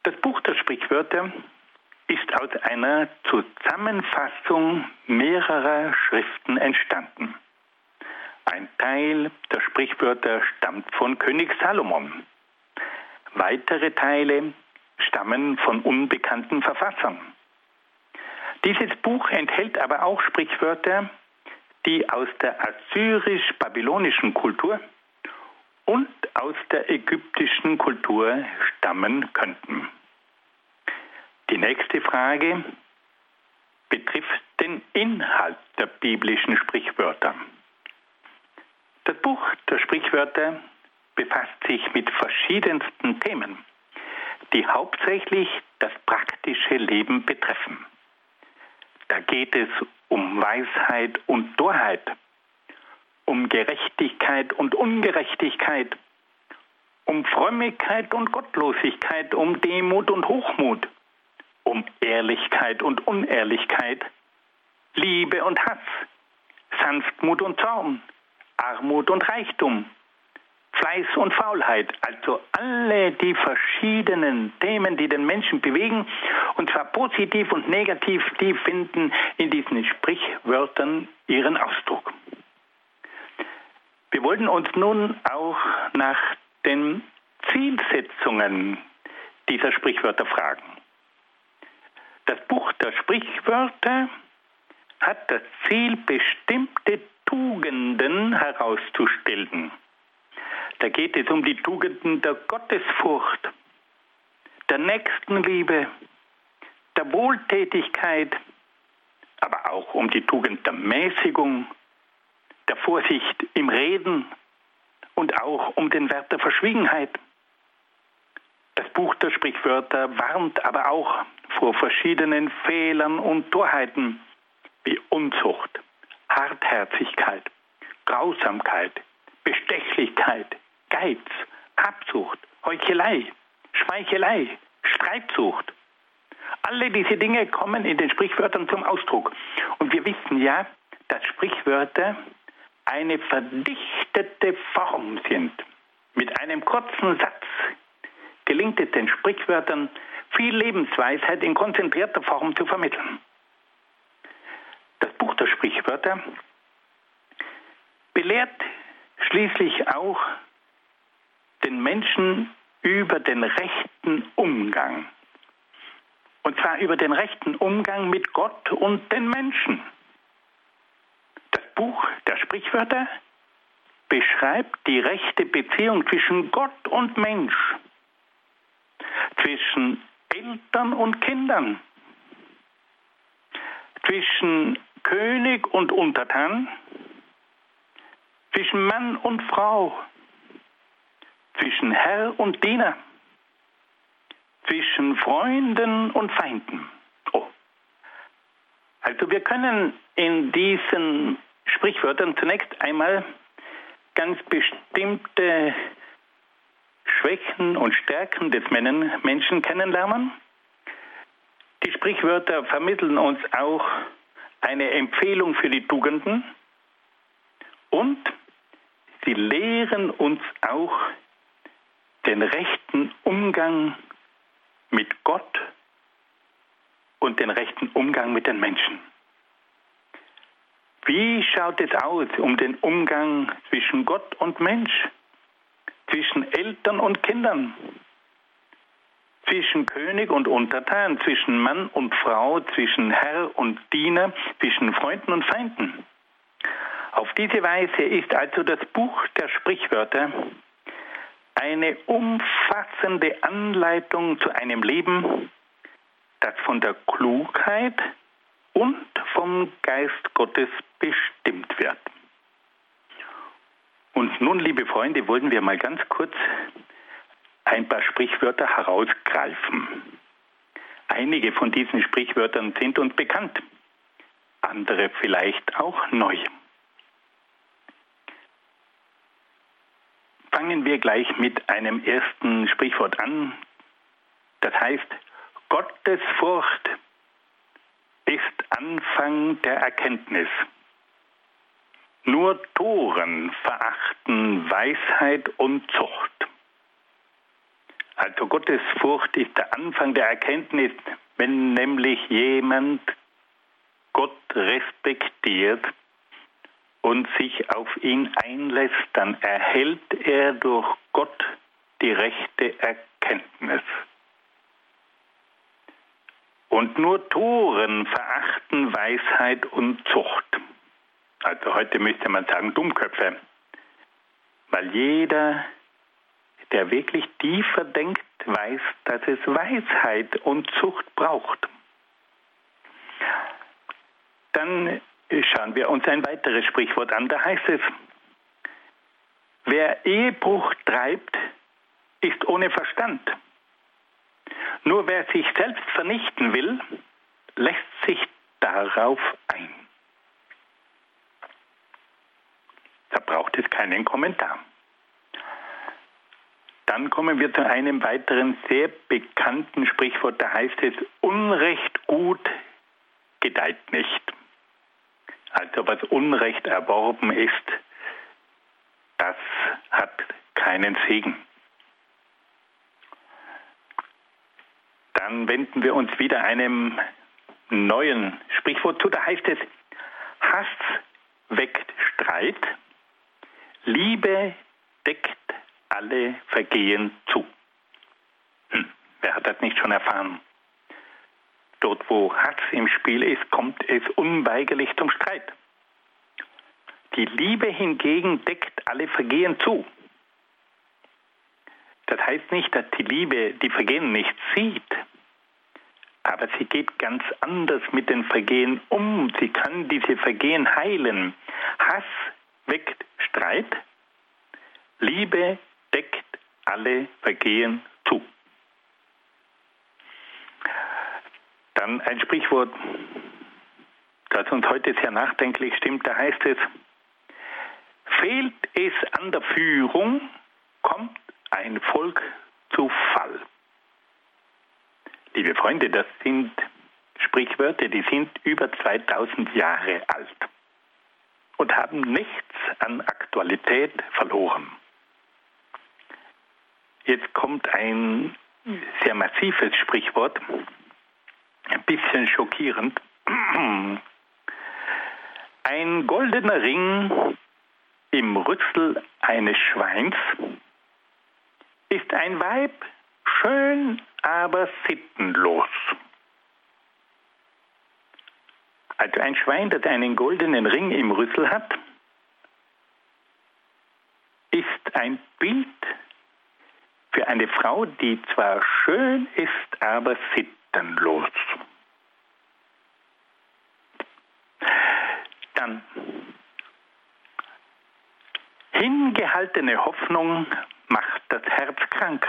Das Buch der Sprichwörter ist aus einer Zusammenfassung mehrerer Schriften entstanden. Ein Teil der Sprichwörter stammt von König Salomon. Weitere Teile stammen von unbekannten Verfassern. Dieses Buch enthält aber auch Sprichwörter, die aus der assyrisch-babylonischen Kultur und aus der ägyptischen Kultur stammen könnten. Die nächste Frage betrifft den Inhalt der biblischen Sprichwörter. Das Buch der Sprichwörter befasst sich mit verschiedensten Themen, die hauptsächlich das praktische Leben betreffen. Da geht es um Weisheit und Torheit, um Gerechtigkeit und Ungerechtigkeit, um Frömmigkeit und Gottlosigkeit, um Demut und Hochmut, um Ehrlichkeit und Unehrlichkeit, Liebe und Hass, Sanftmut und Zorn, Armut und Reichtum, Fleiß und Faulheit, also alle die verschiedenen Themen, die den Menschen bewegen, und zwar positiv und negativ, die finden in diesen Sprichwörtern ihren Ausdruck. Wir wollten uns nun auch nach den Zielsetzungen dieser Sprichwörter fragen. Das Buch der Sprichwörter hat das Ziel, bestimmte Tugenden herauszustellen. Da geht es um die Tugenden der Gottesfurcht, der Nächstenliebe, der Wohltätigkeit, aber auch um die Tugend der Mäßigung, der Vorsicht im Reden und auch um den Wert der Verschwiegenheit. Das Buch der Sprichwörter warnt aber auch vor verschiedenen Fehlern und Torheiten wie Unzucht, Hartherzigkeit, Grausamkeit, Bestechlichkeit, Geiz, Habsucht, Heuchelei, Schmeichelei, Streitsucht. Alle diese Dinge kommen in den Sprichwörtern zum Ausdruck. Und wir wissen ja, dass Sprichwörter eine verdichtete Form sind. Mit einem kurzen Satz den Sprichwörtern, viel Lebensweisheit in konzentrierter Form zu vermitteln. Das Buch der Sprichwörter belehrt schließlich auch den Menschen über den rechten Umgang. Und zwar über den rechten Umgang mit Gott und den Menschen. Das Buch der Sprichwörter beschreibt die rechte Beziehung zwischen Gott und Mensch, zwischen Eltern und Kindern, zwischen König und Untertan, zwischen Mann und Frau, zwischen Herr und Diener, zwischen Freunden und Feinden. Oh. Also wir können in diesen Sprichwörtern zunächst einmal ganz bestimmte Schwächen und Stärken des Menschen kennenlernen. Die Sprichwörter vermitteln uns auch eine Empfehlung für die Tugenden und sie lehren uns auch den rechten Umgang mit Gott und den rechten Umgang mit den Menschen. Wie schaut es aus um den Umgang zwischen Gott und Mensch? Zwischen Eltern und Kindern, zwischen König und Untertan, zwischen Mann und Frau, zwischen Herr und Diener, zwischen Freunden und Feinden. Auf diese Weise ist also das Buch der Sprichwörter eine umfassende Anleitung zu einem Leben, das von der Klugheit und vom Geist Gottes bestimmt wird. Und nun, liebe Freunde, wollen wir mal ganz kurz ein paar Sprichwörter herausgreifen. Einige von diesen Sprichwörtern sind uns bekannt, andere vielleicht auch neu. Fangen wir gleich mit einem ersten Sprichwort an. Das heißt, Gottes Furcht ist Anfang der Erkenntnis. Nur Toren verachten Weisheit und Zucht. Also Gottes Furcht ist der Anfang der Erkenntnis, wenn nämlich jemand Gott respektiert und sich auf ihn einlässt, dann erhält er durch Gott die rechte Erkenntnis. Und nur Toren verachten Weisheit und Zucht. Also heute müsste man sagen Dummköpfe. Weil jeder, der wirklich tiefer denkt, weiß, dass es Weisheit und Zucht braucht. Dann schauen wir uns ein weiteres Sprichwort an. Da heißt es, wer Ehebruch treibt, ist ohne Verstand. Nur wer sich selbst vernichten will, lässt sich darauf ein. Da braucht es keinen Kommentar. Dann kommen wir zu einem weiteren sehr bekannten Sprichwort, da heißt es, Unrecht gut gedeiht nicht. Also was Unrecht erworben ist, das hat keinen Segen. Dann wenden wir uns wieder einem neuen Sprichwort zu. Da heißt es, Hass weckt Streit, Liebe deckt alle Vergehen zu. Hm, wer hat das nicht schon erfahren? Dort, wo Hass im Spiel ist, kommt es unweigerlich zum Streit. Die Liebe hingegen deckt alle Vergehen zu. Das heißt nicht, dass die Liebe die Vergehen nicht sieht, aber sie geht ganz anders mit den Vergehen um. Sie kann diese Vergehen heilen. Hass weckt Streit, Liebe deckt alle Vergehen zu. Dann ein Sprichwort, das uns heute sehr nachdenklich stimmt, da heißt es, fehlt es an der Führung, kommt ein Volk zu Fall. Liebe Freunde, das sind Sprichwörter, die sind über 2000 Jahre alt und haben nichts an Aktualität verloren. Jetzt kommt ein sehr massives Sprichwort, ein bisschen schockierend. Ein goldener Ring im Rüssel eines Schweins ist ein Weib schön, aber sittenlos. Also ein Schwein, das einen goldenen Ring im Rüssel hat, ist ein Bild für eine Frau, die zwar schön ist, aber sittenlos. Dann hingehaltene Hoffnung macht das Herz krank.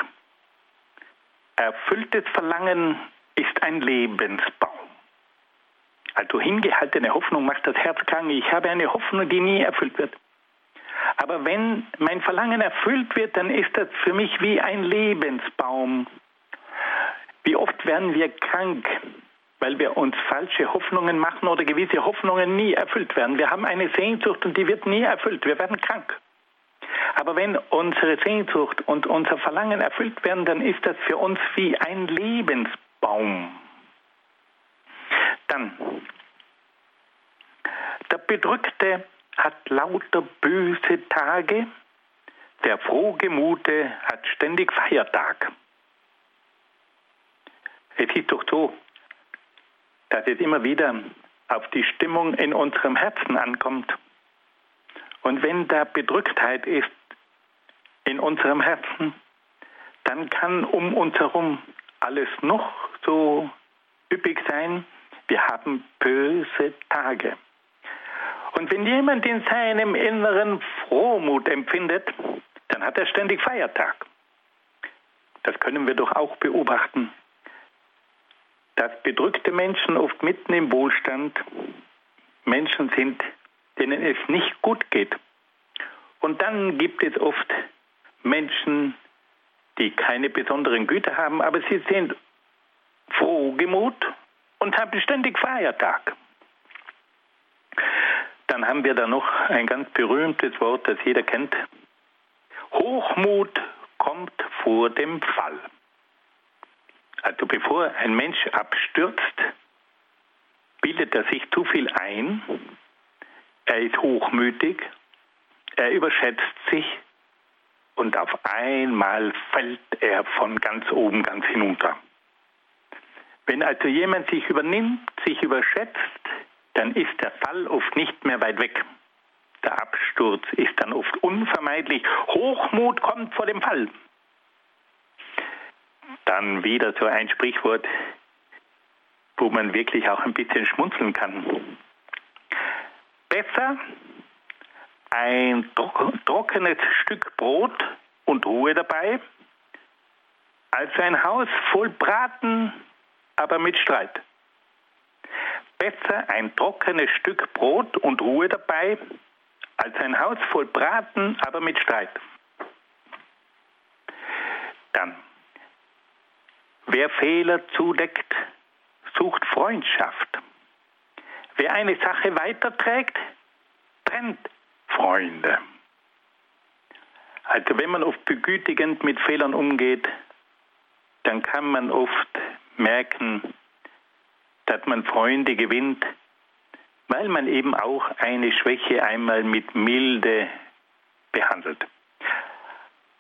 Erfülltes Verlangen ist ein Lebensbaum. Also hingehaltene Hoffnung macht das Herz krank. Ich habe eine Hoffnung, die nie erfüllt wird. Aber wenn mein Verlangen erfüllt wird, dann ist das für mich wie ein Lebensbaum. Wie oft werden wir krank, weil wir uns falsche Hoffnungen machen oder gewisse Hoffnungen nie erfüllt werden. Wir haben eine Sehnsucht und die wird nie erfüllt. Wir werden krank. Aber wenn unsere Sehnsucht und unser Verlangen erfüllt werden, dann ist das für uns wie ein Lebensbaum. Dann, der Bedrückte hat lauter böse Tage, der Frohgemute hat ständig Feiertag. Es ist doch so, dass es immer wieder auf die Stimmung in unserem Herzen ankommt. Und wenn da Bedrücktheit ist in unserem Herzen, dann kann um uns herum alles noch so üppig sein. Wir haben böse Tage. Und wenn jemand in seinem Inneren Frohmut empfindet, dann hat er ständig Feiertag. Das können wir doch auch beobachten, dass bedrückte Menschen oft mitten im Wohlstand Menschen sind, denen es nicht gut geht. Und dann gibt es oft Menschen, die keine besonderen Güter haben, aber sie sind frohgemut und haben ständig Feiertag. Dann haben wir da noch ein ganz berühmtes Wort, das jeder kennt. Hochmut kommt vor dem Fall. Also bevor ein Mensch abstürzt, bildet er sich zu viel ein, er ist hochmütig, er überschätzt sich und auf einmal fällt er von ganz oben ganz hinunter. Wenn also jemand sich übernimmt, sich überschätzt, dann ist der Fall oft nicht mehr weit weg. Der Absturz ist dann oft unvermeidlich. Hochmut kommt vor dem Fall. Dann wieder so ein Sprichwort, wo man wirklich auch ein bisschen schmunzeln kann. Besser ein trockenes Stück Brot und Ruhe dabei, als ein Haus voll Braten, aber mit Streit. Besser ein trockenes Stück Brot und Ruhe dabei, als ein Haus voll Braten, aber mit Streit. Dann, wer Fehler zudeckt, sucht Freundschaft. Wer eine Sache weiterträgt, trennt Freunde. Also wenn man oft begütigend mit Fehlern umgeht, dann kann man oft merken, dass man Freunde gewinnt, weil man eben auch eine Schwäche einmal mit Milde behandelt.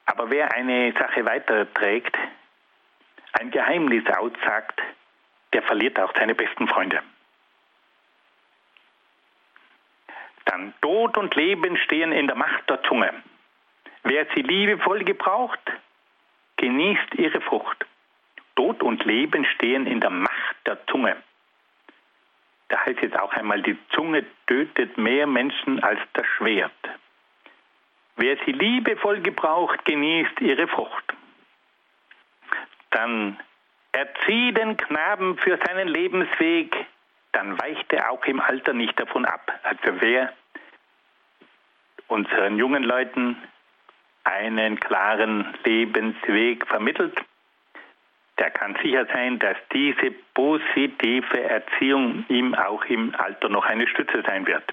Aber wer eine Sache weiterträgt, ein Geheimnis aussagt, der verliert auch seine besten Freunde. Dann Tod und Leben stehen in der Macht der Zunge. Wer sie liebevoll gebraucht, genießt ihre Frucht. Tod und Leben stehen in der Macht der Zunge. Da heißt jetzt auch einmal, die Zunge tötet mehr Menschen als das Schwert. Wer sie liebevoll gebraucht, genießt ihre Frucht. Dann erzieh den Knaben für seinen Lebensweg, dann weicht er auch im Alter nicht davon ab. Also wer unseren jungen Leuten einen klaren Lebensweg vermittelt, der kann sicher sein, dass diese positive Erziehung ihm auch im Alter noch eine Stütze sein wird.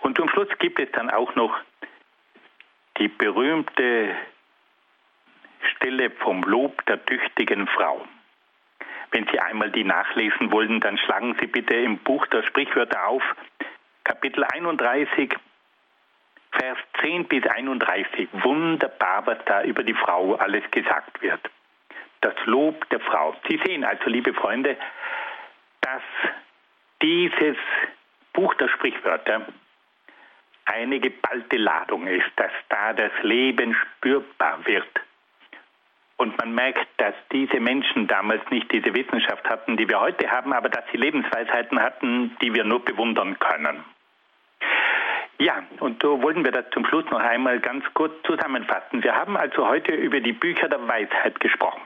Und zum Schluss gibt es dann auch noch die berühmte Stelle vom Lob der tüchtigen Frau. Wenn Sie einmal die nachlesen wollen, dann schlagen Sie bitte im Buch der Sprichwörter auf, Kapitel 31, Vers 10 bis 31. Wunderbar, was da über die Frau alles gesagt wird das Lob der Frau. Sie sehen also, liebe Freunde, dass dieses Buch der Sprichwörter eine geballte Ladung ist, dass da das Leben spürbar wird. Und man merkt, dass diese Menschen damals nicht diese Wissenschaft hatten, die wir heute haben, aber dass sie Lebensweisheiten hatten, die wir nur bewundern können. Ja, und so wollen wir das zum Schluss noch einmal ganz kurz zusammenfassen. Wir haben also heute über die Bücher der Weisheit gesprochen.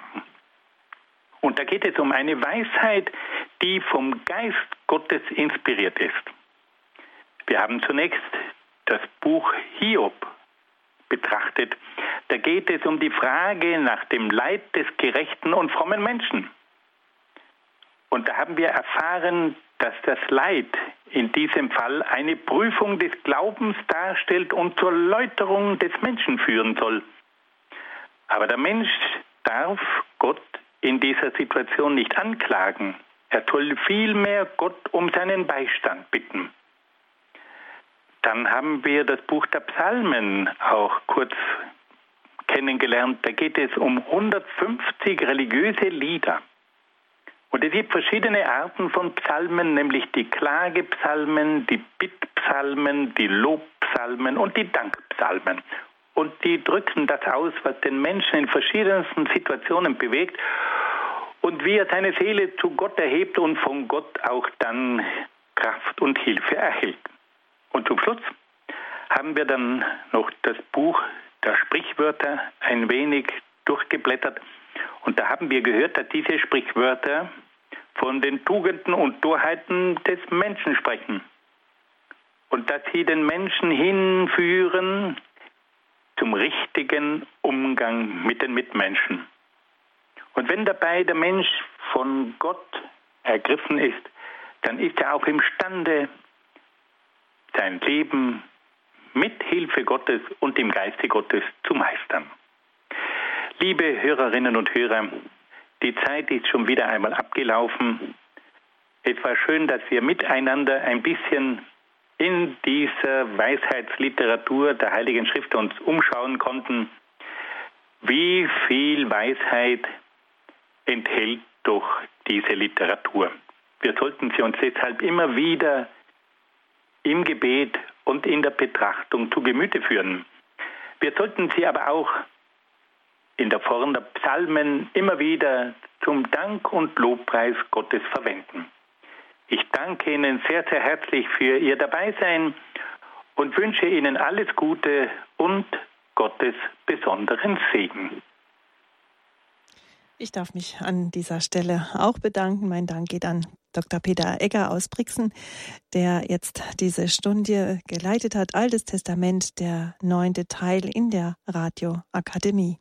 Und da geht es um eine Weisheit, die vom Geist Gottes inspiriert ist. Wir haben zunächst das Buch Hiob betrachtet. Da geht es um die Frage nach dem Leid des gerechten und frommen Menschen. Und da haben wir erfahren, dass das Leid in diesem Fall eine Prüfung des Glaubens darstellt und zur Läuterung des Menschen führen soll. Aber der Mensch darf Gott in dieser Situation nicht anklagen. Er soll vielmehr Gott um seinen Beistand bitten. Dann haben wir das Buch der Psalmen auch kurz kennengelernt. Da geht es um 150 religiöse Lieder. Und es gibt verschiedene Arten von Psalmen, nämlich die Klagepsalmen, die Bittpsalmen, die Lobpsalmen und die Dankpsalmen. Und die drücken das aus, was den Menschen in verschiedensten Situationen bewegt und wie er seine Seele zu Gott erhebt und von Gott auch dann Kraft und Hilfe erhält. Und zum Schluss haben wir dann noch das Buch der Sprichwörter ein wenig durchgeblättert. Und da haben wir gehört, dass diese Sprichwörter von den Tugenden und Torheiten des Menschen sprechen. Und dass sie den Menschen hinführen zum richtigen Umgang mit den Mitmenschen. Und wenn dabei der Mensch von Gott ergriffen ist, dann ist er auch imstande, sein Leben mit Hilfe Gottes und im Geiste Gottes zu meistern. Liebe Hörerinnen und Hörer, die Zeit ist schon wieder einmal abgelaufen. Es war schön, dass wir miteinander ein bisschen in dieser Weisheitsliteratur der Heiligen Schrift uns umschauen konnten, wie viel Weisheit enthält doch diese Literatur. Wir sollten sie uns deshalb immer wieder im Gebet und in der Betrachtung zu Gemüte führen. Wir sollten sie aber auch in der Form der Psalmen immer wieder zum Dank und Lobpreis Gottes verwenden. Ich danke Ihnen sehr, sehr herzlich für Ihr Dabeisein und wünsche Ihnen alles Gute und Gottes besonderen Segen. Ich darf mich an dieser Stelle auch bedanken. Mein Dank geht an Dr. Peter Egger aus Brixen, der jetzt diese Stunde geleitet hat. Altes Testament, der neunte Teil in der Radioakademie.